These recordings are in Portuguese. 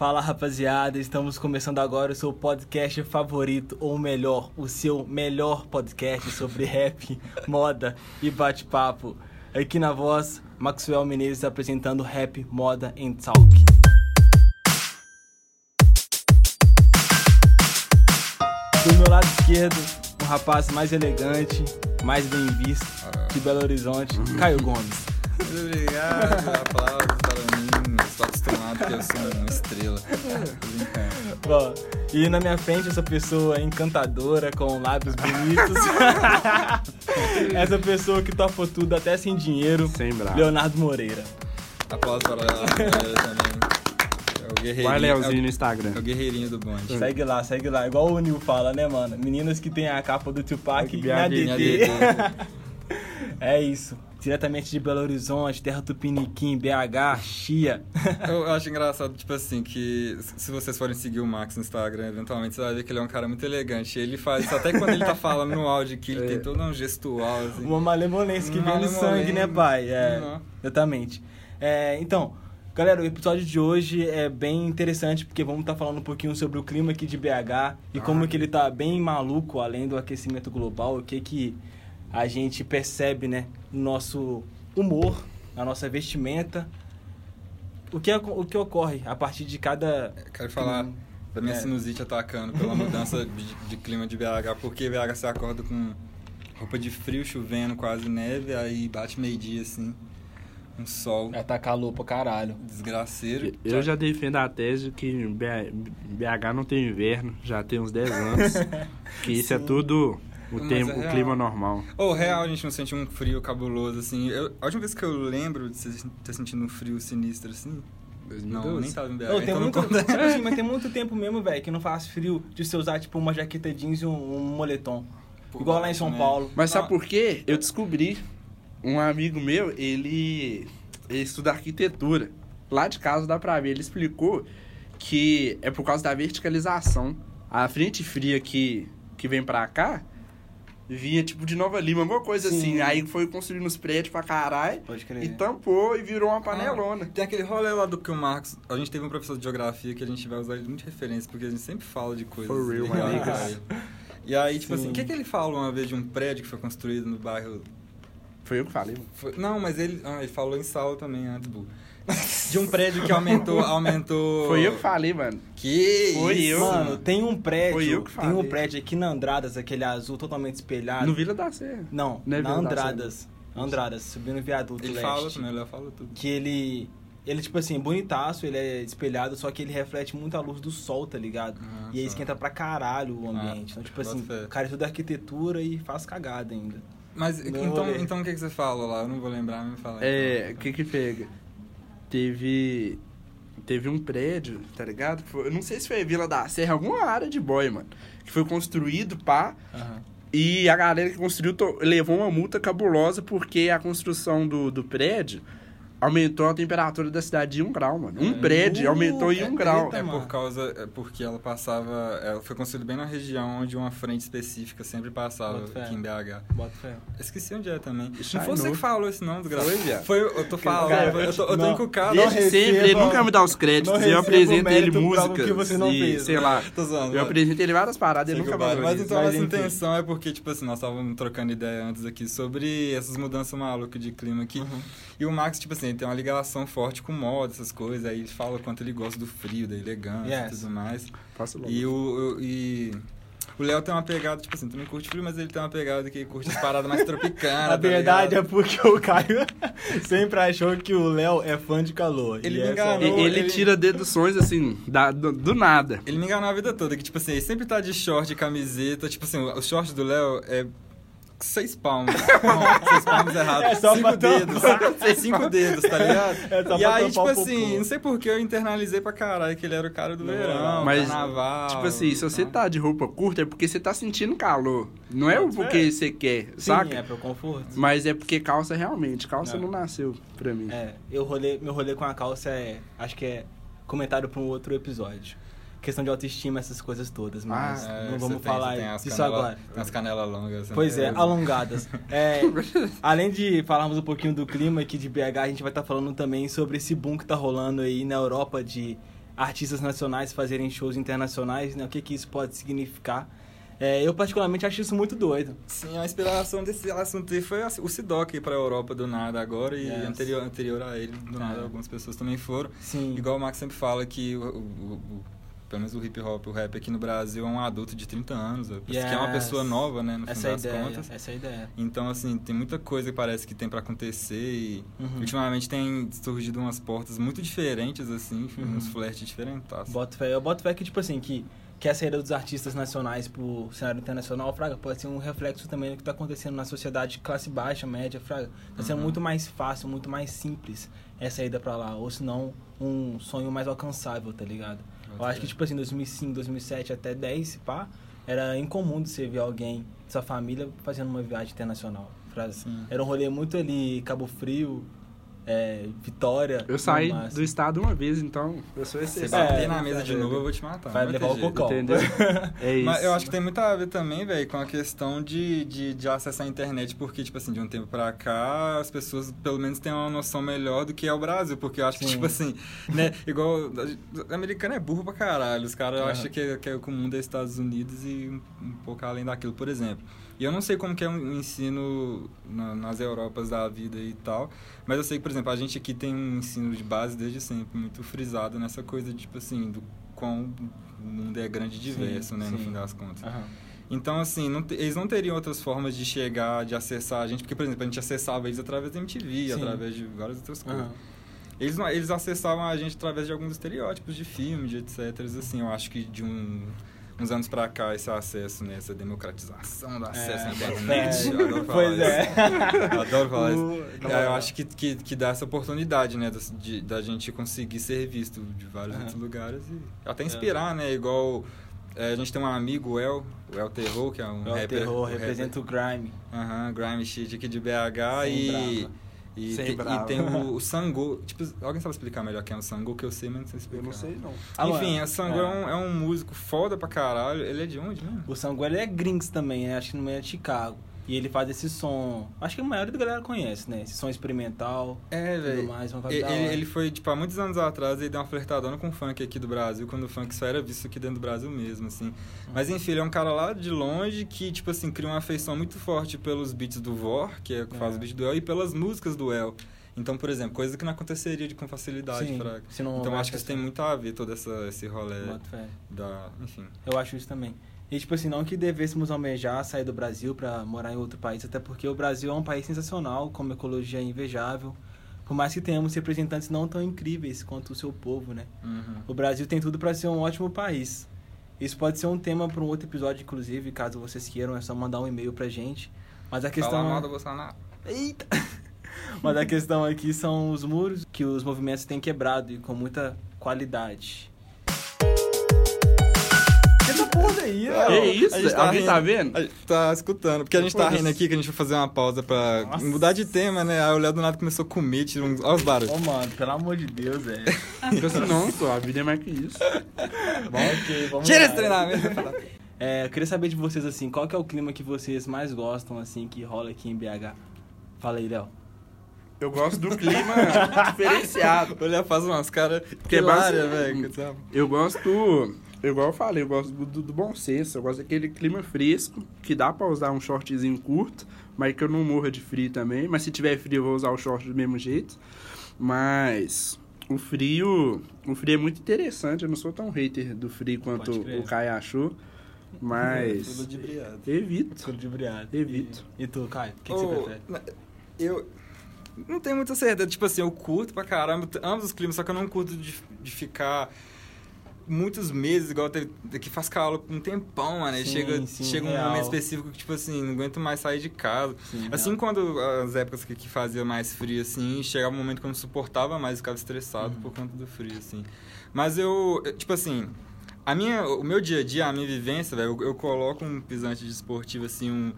Fala rapaziada, estamos começando agora o seu podcast favorito, ou melhor, o seu melhor podcast sobre rap, moda e bate-papo. Aqui na voz, Maxwell Menezes apresentando Rap, Moda and Talk. Do meu lado esquerdo, um rapaz mais elegante, mais bem visto de Belo Horizonte, Caio Gomes. Muito obrigado, aplausos para mim. Estou porque eu sou uma estrela. Brincando. Bom, e na minha frente essa pessoa encantadora, com lábios bonitos. essa pessoa que topa tudo até sem dinheiro, Sem braço. Leonardo Moreira. Aplausos para ela também. É o guerreirinho. Vai, Leozinho, no é o, Instagram. é o guerreirinho do bonde. Segue lá, segue lá. Igual o Nil fala, né, mano? Meninas que tem a capa do Tupac e a Minha DT. DT. É isso. Diretamente de Belo Horizonte, Terra Tupiniquim, BH, Chia. Eu acho engraçado, tipo assim, que se vocês forem seguir o Max no Instagram, eventualmente você vai ver que ele é um cara muito elegante. Ele faz isso até quando ele tá falando no áudio que ele É. tem todo um gestual, assim. Uma malemolência que vem no sangue, né, pai? É, Uhum. exatamente. É, então, galera, o episódio de hoje é bem interessante porque vamos estar falando um pouquinho sobre o clima aqui de BH e como que ele tá bem maluco, além do aquecimento global, o que que a gente percebe, né, no nosso humor, na nossa vestimenta. O que, o que ocorre a partir de cada... Quero falar da minha É. sinusite atacando pela mudança de, de clima de BH, porque BH você acorda com roupa de frio, chovendo, quase neve, aí bate meio-dia assim, um sol Vai tá calor pra caralho. desgraceiro. Eu já defendo a tese que BH não tem inverno, já tem uns 10 anos. que isso é Sim. tudo o, tempo, é o real. clima normal. Ô, real, a gente não sente um frio cabuloso, assim. Eu, a última vez que eu lembro de você ter sentido um frio sinistro, assim... Não, nem tava em BH, Não, tem então não muito, assim, mas tem muito tempo mesmo, velho, que não faz frio de você usar, tipo, uma jaqueta jeans e um, um moletom. Por Igual lá em São né? Paulo. Mas sabe Ah. por quê? Eu descobri, um amigo meu, ele, ele estuda arquitetura. Lá de casa dá pra ver, ele explicou que é por causa da verticalização. A frente fria que, que vem pra cá vinha tipo de Nova Lima, alguma coisa Sim. assim. Aí foi construindo os prédios pra caralho Pode crer. e tampou e virou uma panelona. Tem aquele rolê lá do que o Marcos. A gente teve um professor de geografia que a gente vai usar ele muito de referência, porque a gente sempre fala de coisas. For real, my. E aí, tipo Sim. assim, o que, que ele fala uma vez de um prédio que foi construído no bairro. Foi eu que falei. mano. foi- Não, mas ele. Ah, ele falou em Saulo também antes, Bu. De um prédio que aumentou. aumentou... Foi eu que falei, mano. Que Foi isso? eu. Mano, tem um prédio. Foi eu que tem um falei. prédio aqui na Andradas, aquele azul totalmente espelhado. No Vila da Serra. Não, Não é na Vila da Andradas. Andradas, subindo o viaduto Ele leste. fala também, ele fala tudo. Que ele. Ele, tipo assim, bonitaço, ele é espelhado, só que ele reflete muito a luz do sol, tá ligado? Ah, e aí esquenta pra caralho o Ah, ambiente. então, tipo assim, fé. o cara estuda arquitetura e faz cagada ainda. Mas então, rolê. então o que, que você fala lá? Eu não vou lembrar, me fala. É, então. o que que pega? Teve. Teve um prédio, tá ligado? Foi- eu não sei se foi Vila da Serra, alguma área de boy, mano. Que foi construído, pá. Aham. E a galera que construiu to- levou uma multa cabulosa porque a construção do, do prédio aumentou a temperatura da cidade de um grau, mano. Um É. prédio Uh, aumentou em é um grau. É por causa. É porque ela passava. Ela foi construída bem na região onde uma frente específica sempre passava Boto fé. aqui em BH. Bota fé. Esqueci onde é também. Não foi você que falou esse nome. Foi, viado. Foi, eu tô falando. Cara, eu, tô, eu tô encucado. Desde sempre, ele nunca me dá os créditos. Eu apresento ele músicas que você não e, fez, sei né? lá. Tô zoando. Eu apresento ele várias paradas, ele nunca vai Mas então a nossa intenção é porque, tipo assim, nós estávamos trocando ideia antes aqui sobre essas mudanças malucas de clima aqui. E o Max, tipo assim, ele tem uma ligação forte com moda, essas coisas. Aí ele fala o quanto ele gosta do frio, da elegância Yes. e tudo mais. Faço logo. E o, o- e o Léo tem uma pegada, tipo assim, também curte frio, mas ele tem uma pegada que curte as paradas mais tropicanas. A verdade é porque o Caio sempre achou que o Léo é fã de calor. Ele E me enganou. E- ele, ele- tira deduções assim, da- do, do nada. Ele me enganou a vida toda, que tipo assim, ele sempre tá de short e camiseta. Tipo assim, o short do Léo é seis palmos. Não, seis palmos errado. É só cinco dedos. cinco dedos, tá ligado? É só e aí, tampar tipo assim, não sei por que eu internalizei pra caralho que ele era o cara do Não, verão, Mas, carnaval. tipo assim, se você tá de roupa curta é porque você tá sentindo calor. Não é porque você quer, Sim, saca? é pro conforto. Mas é porque calça realmente. Calça Não. não, nasceu pra mim. É, eu rolê, meu rolê com a calça é. Acho que é comentário pra um outro episódio. Questão de autoestima, essas coisas todas, mas Ah, É, não você vamos tem- falar tem as disso canela- agora. Tem as canelas longas. você Pois é, alongadas. É, além de falarmos um pouquinho do clima aqui de BH, a gente vai estar falando também sobre esse boom que tá rolando aí na Europa de artistas nacionais fazerem shows internacionais, né? O que, que isso pode significar. É, eu, particularmente, acho isso muito doido. Sim, a inspiração desse assunto aí foi o Sidoc para a Europa do nada agora e Yes. anterior, anterior a ele, do nada, É. algumas pessoas também foram. Sim. Igual o Max sempre fala que o, o- o- pelo menos o hip hop, o rap aqui no Brasil é um adulto de 30 anos, que é uma Yes. pessoa nova, né, no fim essa é a das ideia, contas. essa é a ideia. Então, assim, tem muita coisa que parece que tem pra acontecer e Uhum. ultimamente tem surgido umas portas muito diferentes, assim, Uhum. uns flertes diferentes. Boto fé. Eu boto fé que, tipo assim, que, que a saída dos artistas nacionais pro cenário internacional, Fraga, pode ser um reflexo também do que tá acontecendo na sociedade de classe baixa, média, Fraga. Tá sendo Uhum. muito mais fácil, muito mais simples essa ida pra lá. Ou se não, um sonho mais alcançável, tá ligado? Eu acho que, tipo assim, 2005, 2007 até 10, se pá, era incomum de você ver alguém de sua família fazendo uma viagem internacional. Era um rolê muito ali, Cabo Frio, é, Vitória. Eu saí do estado uma vez, então eu sou Se exceção. bater É, na mesa de novo, eu vou te matar. Vai levar o cocô. Entendeu? É isso. Mas eu acho que tem muito a ver também, velho, com a questão de, de, de acesso à internet, porque, tipo assim, de um tempo pra cá, as pessoas pelo menos têm uma noção melhor do que é o Brasil, porque eu acho que, Sim. tipo assim, né, igual, o americano é burro pra caralho, os caras Aham. acham que, que é o mundo é Estados Unidos e um, um pouco além daquilo, por exemplo. E eu não sei como que é o ensino na- nas Europas da vida e tal, mas eu sei que, por exemplo, a gente aqui tem um ensino de base desde sempre muito frisado nessa coisa, de, tipo assim, do quão o mundo é grande e diverso, né, no sim. fim das contas. Então, assim, não te- eles não teriam outras formas de chegar, de acessar a gente, porque, por exemplo, a gente acessava eles através da MTV, Sim. através de várias outras coisas. Eles, eles acessavam a gente através de alguns estereótipos de filme, de etc. Assim, eu acho que de um- uns anos pra cá, esse acesso, né, essa democratização do acesso à internet. é. eu adoro falar Pois isso. é. Eu adoro falar isso. O- É, eu acho que, que, que dá essa oportunidade, né, de, da gente conseguir ser visto de vários Aham. outros lugares e até inspirar, né, igual... é, a gente tem um amigo, o El, o El Terror, que é um É o rapper... terror, um rapper- representa o grime. Aham, Grime Shit aqui de BH Sem e... brava. E, Sem tem, brava. e tem o, o Sango. Tipo, alguém sabe explicar melhor quem é o Sango, que eu sei, mas não sei explicar. Eu não sei, não. Ah, Enfim, mano, o Sango é. é. um, é um músico foda pra caralho. Ele é de onde mesmo? O Sanguelo é Grinks também, né? Acho que no meio é de Chicago. E ele faz esse som. Acho que a maioria da galera conhece, né? Esse som experimental. É, Tudo velho. mais, uma vibe Ele, ele foi, tipo, há muitos anos atrás, ele deu uma flertadona com o funk aqui do Brasil, quando o funk só era visto aqui dentro do Brasil mesmo, assim. Mas enfim, ele é um cara lá de longe que, tipo assim, cria uma afeição muito forte pelos beats do Vor, que é o que faz É. os beats do El, e pelas músicas do El. Então, por exemplo, coisa que não aconteceria de, com facilidade Sim, pra... se não Então, acho que isso tem muito a ver, todo essa, esse rolê da... Enfim. Eu acho isso também. E, tipo assim, não que devêssemos almejar sair do Brasil pra morar em outro país, até porque o Brasil é um país sensacional, com uma ecologia invejável. Por mais que tenhamos representantes não tão incríveis quanto o seu povo, né? Uhum. O Brasil tem tudo para ser um ótimo país. Isso pode ser um tema para um outro episódio, inclusive, caso vocês queiram, é só mandar um e-mail pra gente. Mas a Fala questão mal do Bolsonaro. Eita! Mas a questão aqui são os muros que os movimentos têm quebrado e com muita qualidade. Que essa porra aí, Ah, Que isso? a gente tá Alguém rindo. tá vendo? A gente tá escutando. Porque a gente tá rindo aqui que a gente vai fazer uma pausa pra Nossa. mudar de tema, né? Aí o Léo do nada começou a comer, tirou uns. Olha os barulhos. Ô, mano, pelo amor de Deus, velho. Fica assim, não, pô, a vida é mais que isso. Bom, ok, vamos Tira lá. esse treinamento! É, eu queria saber de vocês, assim, qual que é o clima que vocês mais gostam, assim, que rola aqui em BH? Fala aí, Léo. Eu gosto do clima diferenciado. O Léo faz umas caras é hilárias, velho. Eu gosto, igual eu falei, eu gosto do, do bom senso, eu gosto daquele clima fresco, que dá pra usar um shortzinho curto, mas que eu não morra de frio também. Mas se tiver frio, eu vou usar o short do mesmo jeito. Mas o frio, o frio é muito interessante, eu não sou tão hater do frio quanto o Caio achou, mas Tudo de briado. evito. Tudo de briado. Evito. E, e tu, Caio, o que, que você prefere? Eu. Não tenho muita certeza. Tipo assim, eu curto pra caramba ambos os climas, só que eu não curto de, de ficar muitos meses, igual teve, que faz calor um tempão, mano. Aí Sim, chega, sim, chega um momento específico que, tipo assim, não aguento mais sair de casa. Sim, Assim, real. quando as épocas que, que fazia mais frio, assim, chegava um momento que eu não suportava mais, ficava estressado Uhum. por conta do frio, assim. Mas eu, tipo assim, a minha, o meu dia a dia, a minha vivência, velho, eu, eu coloco um pisante desportivo, assim, um...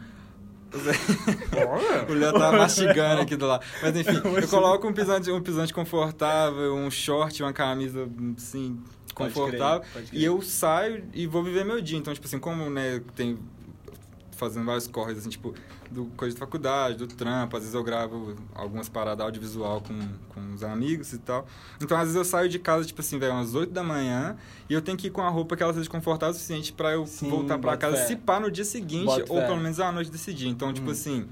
O Léo tá mastigando aqui do lado. Mas enfim, eu coloco um pisante, um pisante confortável, um short, uma camisa, assim, Pode confortável. crer, pode crer. E eu saio e vou viver meu dia. Então, tipo assim, como, né, tem fazendo vários corres, assim, tipo, do coisa de faculdade, do trampo. Às vezes eu gravo algumas paradas audiovisual com, com os amigos e tal. Então, às vezes eu saio de casa, tipo assim, velho, umas 8 da manhã e eu tenho que ir com a roupa que ela seja confortável o suficiente pra eu Sim, voltar pra boto casa, fé. se pá no dia seguinte, Boto ou fé. pelo menos à noite desse dia. Então, tipo Uhum. assim,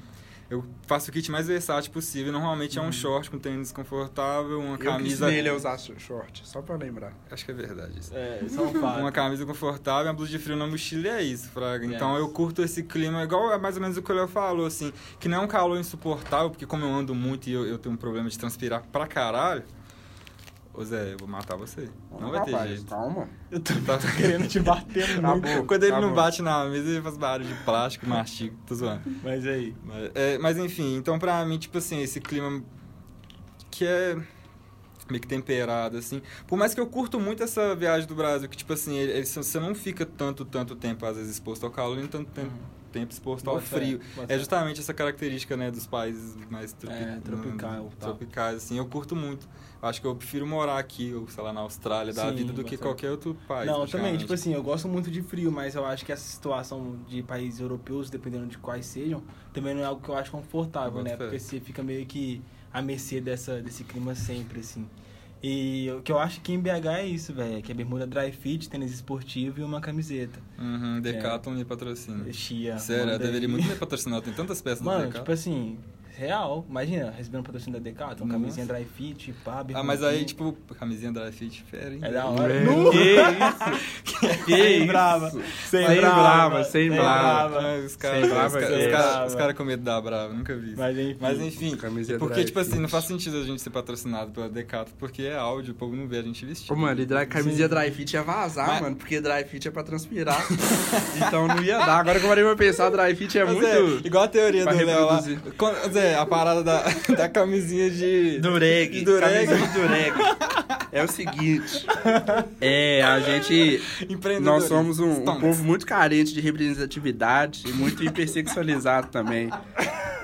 eu faço o kit mais versátil possível. Normalmente é um short com tênis confortável, uma Eu quis camisa. nele a usar short, só pra lembrar. Acho que é verdade isso. É, isso é um fato. Uma camisa confortável, uma blusa de frio na mochila e é isso, Fraga. Yes. Então eu curto esse clima, igual é mais ou menos o que o Léo falou, assim, que não é um calor insuportável, porque como eu ando muito e eu, eu tenho um problema de transpirar pra caralho, ô Zé, eu vou matar você. Não vai ter Rapaz, jeito. Calma. Eu tô Tá- querendo te bater muito. bom. Quando ele tá não bom. bate na mesa, ele faz barulho de plástico, mastigo, tô zoando. Mas aí. Mas, é, mas enfim, então pra mim, tipo assim, esse clima que é meio que temperado, assim. Por mais que eu curto muito essa viagem do Brasil, que tipo assim, ele- ele- você não fica tanto, tanto tempo, às vezes, exposto ao calor, nem tanto tempo, tempo exposto ao Bota fé, frio. É fé. justamente essa característica, né, dos países mais tropi É, tropical, tropicais, assim. Eu curto muito. Eu acho que eu prefiro morar aqui, ou sei lá, na Austrália, da Sim, vida, do que qualquer outro país. Não, também, tipo assim, eu gosto muito de frio, mas eu acho que essa situação de países europeus, dependendo de quais sejam, também não é algo que eu acho confortável, Boto né? Porque você fica meio que à mercê dessa, desse clima sempre, assim. E o que eu acho que em BH é isso, velho, que é bermuda dry fit, tênis esportivo e uma camiseta. Uhum, Decathlon me patrocina. Chia. Sério, deveria muito me patrocinar, tem tantas peças Mano, Decathlon. tipo assim, real, imagina, recebendo patrocínio da Decathlon, Nossa. camisinha dry fit, pá, Ah, mas aí, tipo, camisinha dry fit, fera, hein? É da hora. É, Nu! Que isso? Que Sem isso? brava. Sem, Sem brava, brava, sem brava. Ah, Sem brava, os caras- os caras com medo da brava, nunca vi isso. Mas enfim. Mas enfim, porque, tipo assim, fit. não faz sentido a gente ser patrocinado pela Decathlon, porque é áudio, o povo não vê a gente vestindo. Ô, mano, e dry, camisinha dry fit ia vazar, Mas- mano, porque dry fit é pra transpirar. então não ia dar. Agora que eu parei pra pensar, dry fit é Mas muito. é, igual a teoria do Léo lá. Quando- Zé, a parada da, da camisinha de... Dureg, Dureg. camisinha de dureg. É o seguinte, é, a gente, nós somos um, um povo muito carente de representatividade e muito hipersexualizado também.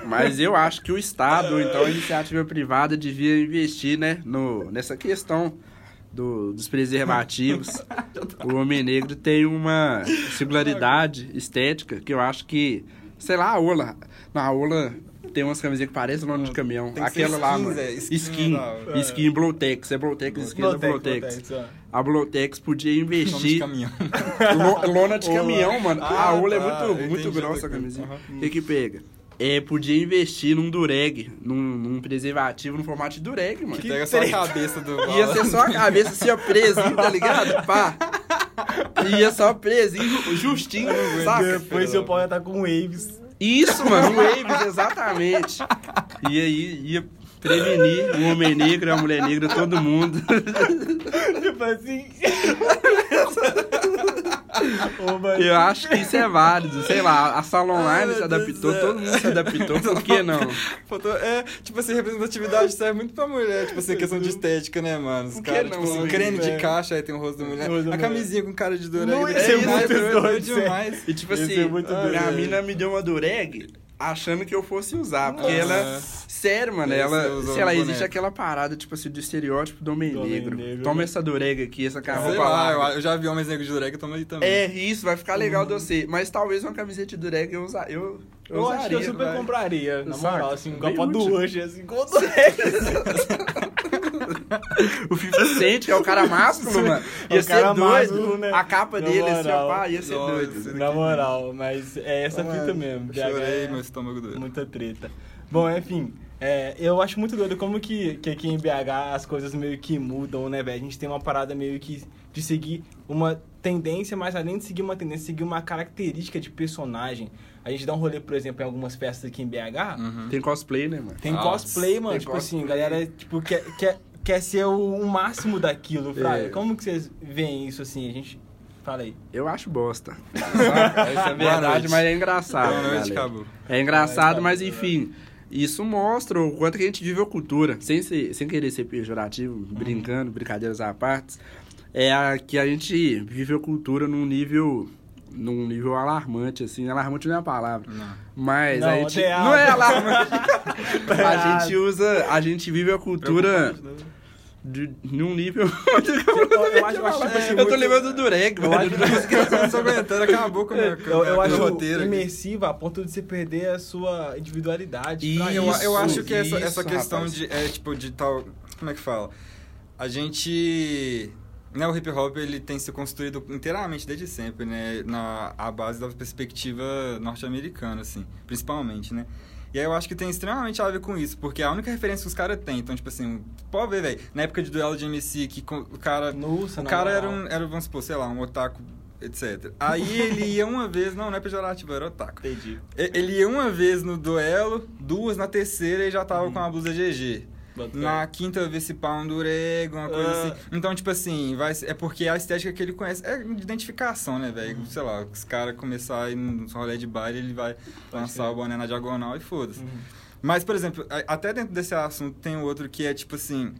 Mas eu acho que o Estado, então a iniciativa privada, devia investir, né, no, nessa questão do- dos preservativos. O homem negro tem uma singularidade estética que eu acho que, sei lá, a Ola, na Ola tem umas camisinhas que parecem nome de caminhão. Tem que ser Aquela lá, skin, mano. Zé, skin Skin, é da hora. skin, Blowtex, é Blowtex, skin da Blotex. Blotex. A Blowtex podia Nome de investir caminhão. Lo- lona de Ola. caminhão, mano. Ah, a Ola é tá, muito, muito grossa a. Aham. O que que pega? É, podia investir num dureg, num, num preservativo no formato de dureg, mano. Que pega só a cabeça do... Ia ser só a cabeça assim, ó, presinho, tá ligado? Pá. Ia só presinho, justinho, saca? Depois seu pau ia estar com waves. Isso, mano, waves, exatamente. E aí ia prevenir o homem negro, a mulher negra, todo mundo. tipo assim. Ô. Eu acho que isso é válido. Sei lá, a Salon Ai, Line se adaptou, todo mundo se adaptou, por que não? Faltou- É, tipo assim, representatividade serve muito pra mulher, tipo assim, questão de estética, né, mano? Os caras, não, tipo assim, creme de É. caixa, aí tem o rosto da mulher. A mulher. camisinha com cara de dureg. Não ser ser muito mais doido, demais. E tipo assim, minha doido. mina me deu uma dureg achando que eu fosse usar, porque Nossa. ela... Sério, mano, você ela... Sei lá, existe aquela parada, tipo assim, do estereótipo do homem Do homem negro. negro, Toma né? essa dureg aqui, essa Sei roupa lá, eu, já vi homens negros de dureg, eu tomo aí também. É, isso, vai ficar legal de você. Mas talvez uma camiseta de dureg eu, usa, eu, eu, Eu usaria. acho que eu super vai. compraria, na moral, assim, um copo do hoje, assim, com o Durex. O 50 Cent, que é o cara másculo, mano. Ia O ser cara doido. né? A capa Na dele, assim, ó, pá, ia ser Nossa. doido. Na moral, mas é essa Mano, fita mesmo. BH Chorei, é meu estômago doeu. Muita treta. Bom, enfim, é, eu acho muito doido como que, que aqui em BH as coisas meio que mudam, né, velho? A gente tem uma parada meio que de seguir uma tendência, mas além de seguir uma tendência, seguir uma característica de personagem. A gente dá um rolê, por exemplo, em algumas festas aqui em BH, Uhum. Tem cosplay, né, mano? tem Nossa, cosplay, mano. tem tipo assim, cosplay. galera tipo, quer, quer, quer ser o, o máximo daquilo, Fraga. É. Como que vocês veem isso assim? A gente. Fala aí. Eu acho bosta. Essa é verdade, noite. mas é engraçado. Boa noite. Cabo. É engraçado, Ah, mas enfim. Isso mostra o quanto que a gente vive a cultura, sem, ser, sem querer ser pejorativo, Uhum. brincando, brincadeiras à parte. É a, que a gente vive a cultura num nível num nível alarmante, assim. Alarmante não é a palavra. Não. Mas Não, a gente. Não é alarmante. A gente usa. A gente vive a cultura de, num nível. Eu, eu acho, eu acho, tipo assim, eu tô lembrando do Dureg, Eu mano. acho, Eu não tô aguentando, acabou com o meu, eu, eu acho roteiro. aqui. imersiva a ponto de você perder a sua individualidade. E pra eu, isso. eu acho que essa, isso, essa questão rapaz. de, é, tipo, de tal... Como é que fala? A gente... Né, o hip hop ele tem se construído inteiramente desde sempre, né, na a base da perspectiva norte-americana, assim, principalmente, né. E aí eu acho que tem extremamente a ver com isso, porque é a única referência que os caras têm. Então, tipo assim, pode ver, velho, na época de duelo de MC, que o cara. Nossa, o cara era um, era, vamos supor, sei lá, um otaku, etc. Aí ele ia uma vez, não, não é pejorativo, era otaku. Entendi. Ele ia uma vez no duelo, duas na terceira e já tava com a blusa GG. Na quinta vez se pá um durego, uma coisa Ah. assim. Então, tipo assim, vai, ser- é porque a estética que ele conhece é de identificação, né, velho? Uhum. Sei lá, os caras começarem a ir no rolê de baile, ele vai lançar crer. o boné na diagonal e foda-se. Uhum. Mas, por exemplo, até dentro desse assunto tem outro que é tipo assim.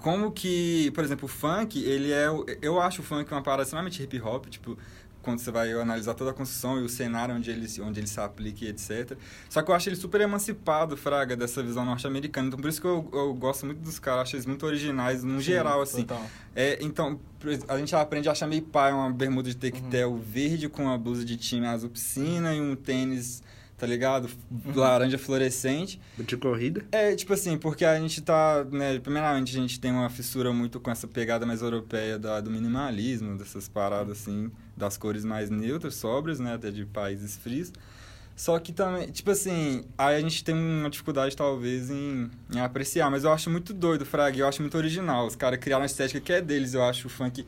Como que, por exemplo, o funk, ele é. Eu acho o funk uma parada extremamente hip hop, tipo, quando você vai analisar toda a construção e o cenário onde ele, se- onde ele se aplica e etc. Só que eu acho ele super emancipado, Fraga, dessa visão norte-americana. Então por isso que eu, eu gosto muito dos caras, acho eles muito originais, no Sim, geral, assim. total. É, então, a gente aprende a achar meio pai uma bermuda de tectel Uhum. verde com uma blusa de time azul piscina e um tênis, tá ligado? Uhum. Laranja fluorescente. De corrida. É, tipo assim, porque a gente tá, né, primeiramente a gente tem uma fissura muito com essa pegada mais europeia da, do minimalismo, dessas paradas assim, das cores mais neutras, sóbrias, né, até de países frios. Só que também, tipo assim, aí a gente tem uma dificuldade talvez em, em apreciar, mas eu acho muito doido, Frag, eu acho muito original. Os caras criaram uma estética que é deles, eu acho o funk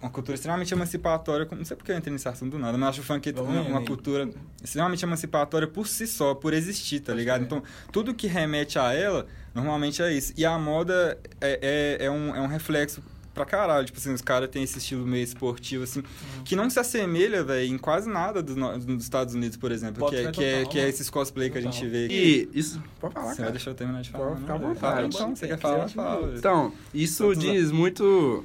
uma cultura extremamente emancipatória, não sei porque eu entrei nesse assunto do nada, mas eu acho o funk Vamos uma, aí, cultura extremamente emancipatória por si só, por existir, tá ligado? Então, tudo que remete a ela, normalmente é isso. E a moda é, é, é, um, é um reflexo pra caralho. Tipo assim, os caras têm esse estilo meio esportivo, assim, Uhum. que não se assemelha, velho, em quase nada dos, no- dos Estados Unidos, por exemplo. Bota Que é, que, é, que é mano. esses cosplay que a gente vê aqui. E isso. Pode falar, Você vai cara. deixar eu terminar de falar? Pode ficar à né? vontade. Fala, então, você quer falar? Fala. Então, isso Tá diz muito.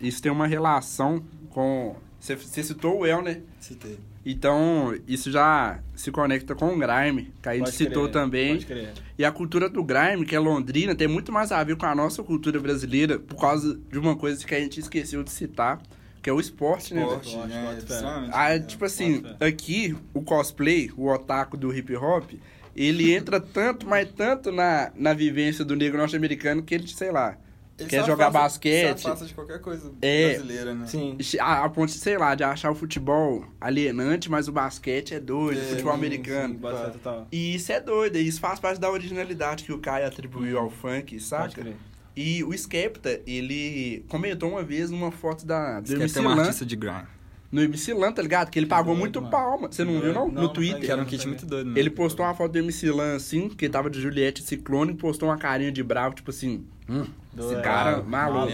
Isso tem uma relação com. Você, você citou o El, né? Citei. Então, isso já se conecta com o Grime, que a gente Pode citou crer, também. Pode crer. E a cultura do grime, que é londrina, tem muito mais a ver com a nossa cultura brasileira, por causa de uma coisa que a gente esqueceu de citar, que é o esporte, né? Esporte, Esporte, né? Extremamente, Ah, né? tipo assim, Bota fé. aqui, o cosplay, o otaku do hip hop, ele entra tanto, mas tanto na, na vivência do negro norte-americano que ele, sei lá, Ele quer jogar afasta- basquete. Se afasta de qualquer coisa É. brasileira, né? Sim. a, a ponto, sei lá, de achar o futebol alienante, mas o basquete é doido, É, o futebol Sim, americano. sim, Claro. total. E isso é doido, e isso faz parte da originalidade que o Kai atribuiu ao funk, Pode saca? crer. E o Skepta, ele comentou uma vez numa foto da, MC ter um artista de grind. No MC Lan, tá ligado? Que ele pagou doido, muito mano. palma. Você não viu, não? Não, no não Twitter. Que era um kit muito doido, né? Ele postou uma foto do MC Lan, assim, que tava de Juliette Ciclone, e postou uma carinha de bravo, tipo assim... Hum, Doido. esse cara Maluco.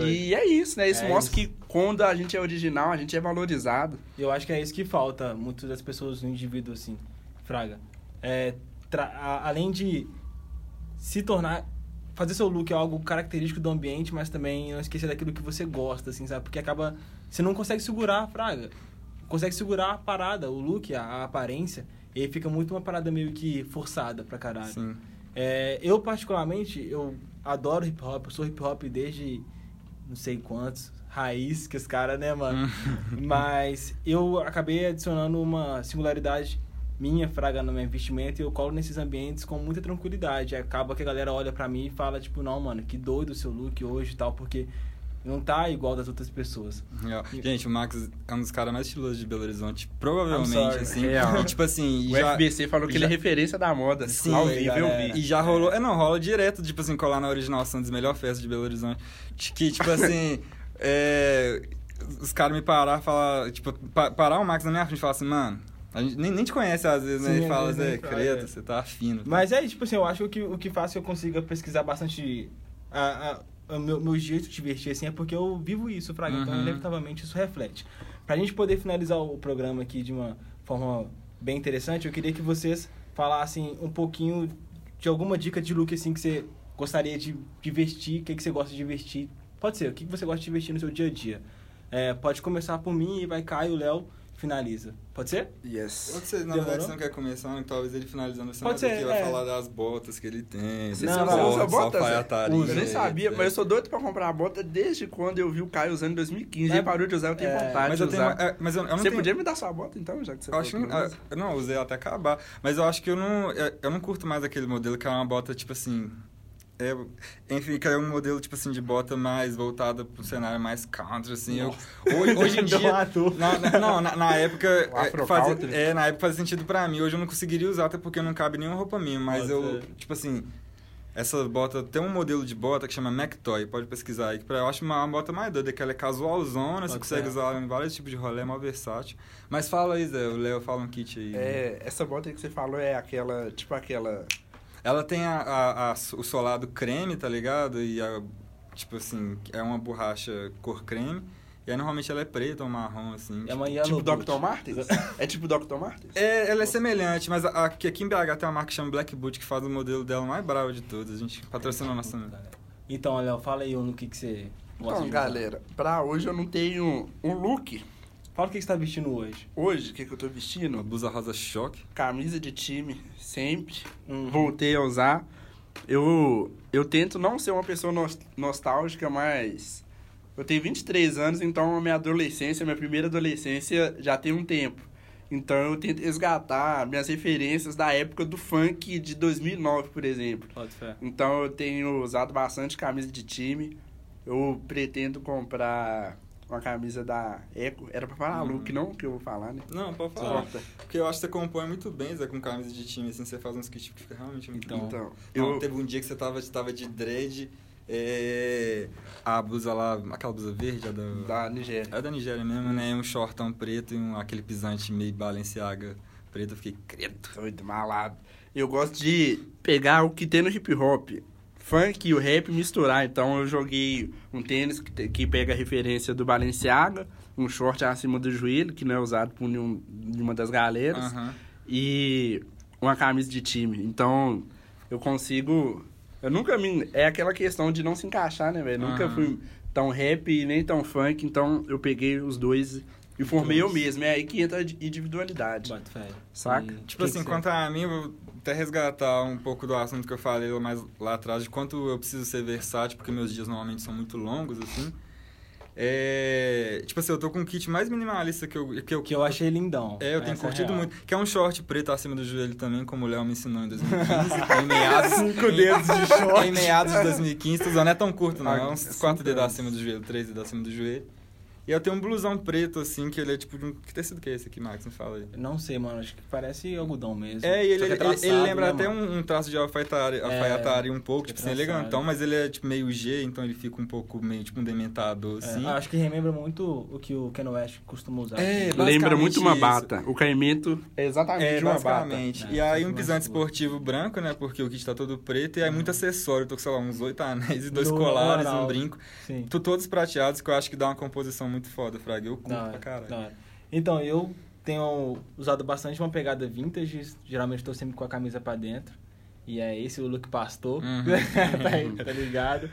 E é isso, né? Isso É mostra isso. que quando a gente é original, a gente é valorizado. Eu acho que é isso que falta muitas das pessoas no indivíduo, assim, Fraga. É, além de se tornar. Fazer seu look é algo característico do ambiente, mas também não esquecer daquilo que você gosta, assim, sabe? Porque acaba. Você não consegue segurar a Fraga. Consegue segurar a parada, o look, a, a aparência. E fica muito uma parada meio que forçada pra caralho. Sim. É, eu, particularmente, eu adoro hip hop, eu sou hip hop desde não sei quantos, raiz que os caras, né, mano? Mas eu acabei adicionando uma singularidade minha, fraga, no meu investimento e eu colo nesses ambientes com muita tranquilidade. Acaba que a galera olha pra mim e fala, tipo, não, mano, que doido o seu look hoje e tal, porque não tá igual das outras pessoas. Gente, o Max é um dos caras mais estilosos de Belo Horizonte, provavelmente, assim. Real. E, tipo assim, O já, FBC falou que já- ele é referência da moda. Sim, ao vivo eu vi. E já rolou. É, não, rola direto, tipo assim, colar na Original Santos, melhor festa de Belo Horizonte. Que, tipo assim, é, os caras me parar e falar, tipo, pa- parar o Max na minha frente e falar assim, mano, a gente nem, nem te conhece às vezes, né? Sim, E fala, às vezes Zé, fala, credo, é. você tá afino. tá? Mas é, tipo assim, eu acho que o que, faz que eu consiga pesquisar bastante a, a, o meu, meu jeito de vestir, assim, é porque eu vivo isso, Fraga. Então, Uhum. inevitavelmente, isso reflete. Pra gente poder finalizar o programa aqui de uma forma bem interessante, eu queria que vocês falassem um pouquinho de alguma dica de look, assim, que você gostaria de, vestir, o que, que você gosta de vestir. Pode ser, o que que você gosta de vestir no seu dia a dia. É, pode começar por mim e vai Caio, Léo, finaliza. Pode ser? Yes. Pode ser, na Demorou? verdade, você não quer começar, então talvez ele finalizando você Pode vai ser, que vai é. falar das botas que ele tem. Você Não, não, usa bota, Zé? alfaiataria, Usa. Eu nem sabia, é. mas eu sou doido pra comprar a bota desde quando eu vi o Caio usando em 2015. É, Ele parou de usar, eu tenho é, vontade Mas de eu tenho. usar. é, mas eu, eu não Você tenho... podia me dar sua bota então, já que você Eu acho que falou não, usei até acabar, mas eu acho que eu não, eu, eu não curto mais aquele modelo que é uma bota tipo assim, é, enfim, que é um modelo tipo assim de bota mais voltada pro cenário mais country assim. Eu, hoje, hoje em um dia, na, na- não, na, na época é, fazia, country. é, na época fazia sentido pra mim. Hoje eu não conseguiria usar até porque não cabe nenhuma roupa minha, mas eu tipo assim, essa bota tem um modelo de bota que chama McToy, pode pesquisar aí, que eu acho uma, uma bota mais doida, que ela é casualzona, você consegue usar em vários tipos de rolê, é mó versátil. Mas fala aí, Zé, o Léo fala um kit aí. É, essa bota que você falou é aquela, tipo aquela... Ela tem a, a- a- o solado creme, tá ligado? E a, tipo assim, é uma borracha cor creme. E aí normalmente ela é preta ou marrom, assim. É uma tipo Boot. Dr. Martens? é tipo Dr. Martens? É, ela é semelhante, mas a- aqui, aqui em BH tem uma marca que chama Black Boot que faz o modelo dela mais bravo de todas. A gente patrocina a nossa. Então, Léo, fala aí no que, que você gosta Então, galera, pra hoje eu não tenho um look. Fala o que você tá vestindo hoje. Hoje, o que, que eu tô Uma vestindo? blusa rosa choque. Camisa de time, sempre. Uhum. Voltei a usar. Eu, eu tento não ser uma pessoa nos- nostálgica, mas... Eu tenho 23 anos, então a minha adolescência, minha primeira adolescência já tem um tempo. Então eu tento resgatar minhas referências da época do funk de 2009, por exemplo. Pode fé. Então eu tenho usado bastante camisa de time. Eu pretendo comprar uma camisa da Eco. Era pra falar Uhum. look, não que eu vou falar, né? Não, pode falar. Corta. Porque eu acho que você compõe muito bem, Zé, com camisa de time, assim, você faz uns kits que fica realmente muito Então, bom. Então, Não, eu, teve um dia que você tava, tava de dread, é, a blusa lá, aquela blusa verde, a da... da Nigéria. É da Nigéria mesmo, né? Um shortão preto e um, aquele pisante meio Balenciaga preto. Eu fiquei, credo. Doido, malado. Eu gosto de pegar o que tem no hip hop, funk e o rap misturar. Então eu joguei um tênis que, que pega a referência do Balenciaga, um short acima do joelho, que não é usado por nenhum, nenhuma das galeras, Aham. e uma camisa de time. Então eu consigo. Eu nunca me. É aquela questão de não se encaixar, né, velho? Nunca Aham. fui tão rap e nem tão funk, então eu peguei os dois e formei eu mesmo. É aí que entra a individualidade. Bota fé. Saca? E Tipo que assim, que quanto a mim, eu até resgatar um pouco do assunto que eu falei mais lá atrás, de quanto eu preciso ser versátil, porque meus dias normalmente são muito longos, assim. É... Tipo assim, eu tô com um kit mais minimalista que eu... Que eu, Que eu achei lindão. É, eu tenho Essa é curtido real. muito. Que é um short preto acima do joelho também, como o Léo me ensinou em 2015. em meados... Cinco dedos de short. Em meados de 2015, tô usando, não é tão curto, não. É uns Ah, quatro dedos acima do joelho, três dedos acima do joelho. E eu tenho um blusão preto, assim, que ele é tipo de um... Que tecido que é esse aqui, Max? Me fala aí. Não sei, mano. Acho que parece algodão mesmo. É, e ele, que ele, traçado, ele lembra né, até um, um traço de alfaiataria, alfaiataria um pouco, é tipo assim, traçado. elegantão, mas ele é tipo meio G, então ele fica um pouco meio tipo um dementador, É, assim. acho que remembra muito o que o Ken West costuma usar. É, Lembra muito uma isso. bata. O caimento é exatamente É, uma bata. basicamente. É, e aí um pisante esportivo branco, né? Porque o kit tá todo preto. E aí muito acessório. Eu tô com, sei lá, uns oito anéis e dois No colares, um brinco. Sim. Tô todos prateados, que eu acho que dá uma composição muito foda, Fraga. Eu curto pra caralho. Então, eu tenho usado bastante uma pegada vintage. Geralmente tô sempre com a camisa pra dentro. E é esse o look pastor. Uhum. tá, tá ligado?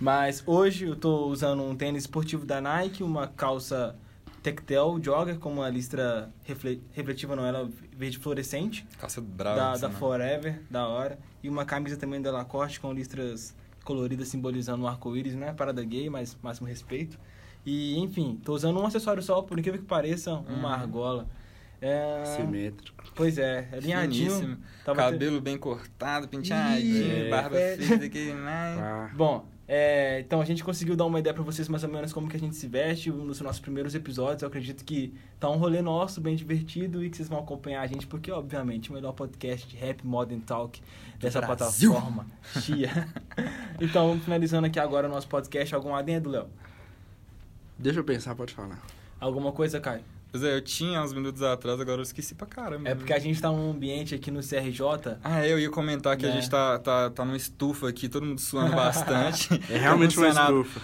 Mas hoje eu tô usando um tênis esportivo da Nike, uma calça Tectel Jogger com uma listra refle- refletiva, não era verde fluorescente, Calça brava. da, assim, da né? Forever, da hora. E uma camisa também da Lacoste com listras coloridas simbolizando o arco-íris, não é parada gay, mas máximo respeito. E, enfim, tô usando um acessório só, por incrível que pareça, uma Uhum. argola. É... Simétrico. Pois é, é alinhadinho. Finíssimo. Tava Cabelo bem cortado, penteadinho, Ih, barba é. feita aqui, né? Ah, Bom, é, então a gente conseguiu dar uma ideia pra vocês mais ou menos como que a gente se veste nos nossos primeiros episódios. Eu acredito que tá um rolê nosso, bem divertido e que vocês vão acompanhar a gente, porque obviamente o melhor podcast de rap, modern talk dessa Brasil. plataforma. Chia. então, vamos finalizando aqui agora o nosso podcast. Algum adendo, Léo? Deixa eu pensar, pode falar. Alguma coisa, Caio? Pois é, eu tinha uns minutos atrás, agora eu esqueci pra caramba. É porque a gente tá num ambiente aqui no CRJ. Ah, eu ia comentar que a Né? gente tá, tá, tá numa estufa aqui, todo mundo suando bastante. É realmente uma estufa.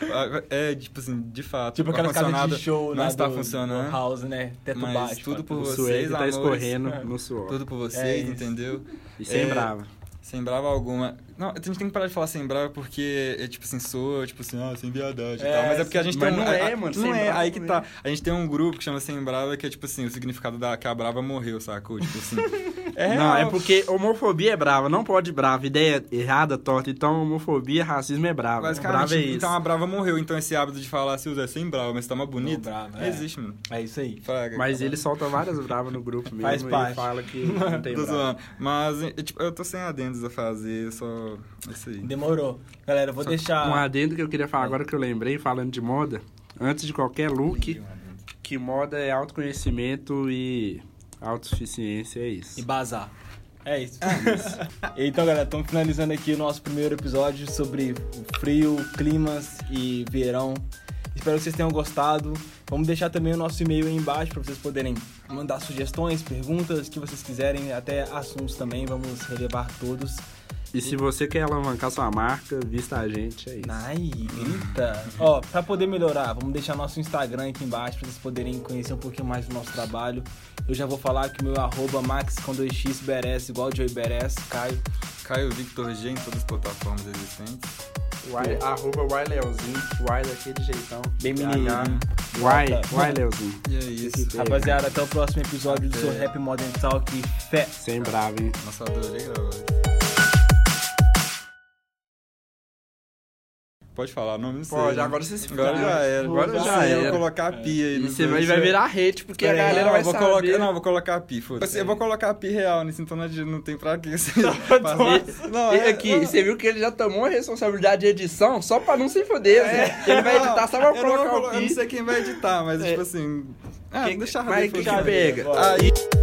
É, tipo assim, de fato. Tipo aquelas casas de show não lá está do, funcionando. do house, né? Teto Mas baixo. tudo por O vocês, suede tá amores. escorrendo no suor. Tudo por É vocês, isso. entendeu? E sem É, brava. Sem brava alguma. Não, a gente tem que parar de falar sem brava porque é tipo assim, sou, tipo assim, ah, sem viadagem e É, tal. Mas é porque a gente mas tem um. não é, a- mano, Não é, brava aí que tá. A gente tem um grupo que chama Sem Brava, que é tipo assim, o significado da que a brava morreu, sacou? Tipo assim. É Não, é porque homofobia é brava, não pode brava. Ideia errada, torta. Então, homofobia, racismo é brava. Basicamente, Brava é isso. então a brava morreu. Então esse hábito de falar assim, Zé, sem brava, mas tá mais bonito. brava, não é. existe, mano. É isso aí. Fraga, Mas acabou. ele solta várias bravas no grupo mesmo Faz e parte. fala que não tem brava. Mas, é, tipo, eu tô sem adendos a fazer, só. Isso aí. Demorou. Galera, eu vou deixar. Um adendo que eu queria falar agora que eu lembrei, falando de moda. Antes de qualquer look, que moda é autoconhecimento e autossuficiência, é isso. E bazar. É isso. então, galera, estamos finalizando aqui o nosso primeiro episódio sobre o frio, climas e verão. Espero que vocês tenham gostado. Vamos deixar também o nosso e-mail aí embaixo para vocês poderem mandar sugestões, perguntas, que vocês quiserem, até assuntos também. Vamos relevar todos. E se você quer alavancar sua marca, vista a gente, é isso. Ai, grita. Ó, pra poder melhorar, vamos deixar nosso Instagram aqui embaixo pra vocês poderem conhecer um pouquinho mais do nosso trabalho. Eu já vou falar que o meu arroba max com 2x beres igual o Joey Beres, Caio. Caio Victor G em todas as plataformas existentes. Why, arroba Waileozinho, Wai daquele jeitão. Bem. Wai, Bota. Waileozinho. E é isso. Rapaziada, até o próximo episódio do seu. Rap Modern Talk. Fé! Sem bravo, hein? Nossa, adorei gravar. Pode falar, nome não sei. Pode, né? agora você se Agora já era. Agora Não já sei, Eu era. vou colocar a pi aí. E você vai, vai virar hate, porque a Pera galera não, vai eu vou saber. colocar, não, eu vou colocar a pi, foda-se. Eu vou colocar a pi real nisso, então não, não tem pra que você fazer. Não, E é- aqui, não. você viu que ele já tomou a responsabilidade de edição só pra não se foder, né? Ele vai Não, editar só pra eu não vou colocar colo- o Eu não pi. sei quem vai editar, mas É. tipo assim. Ah, Quem- deixa mas Rabi quem falar. que pega? Aí.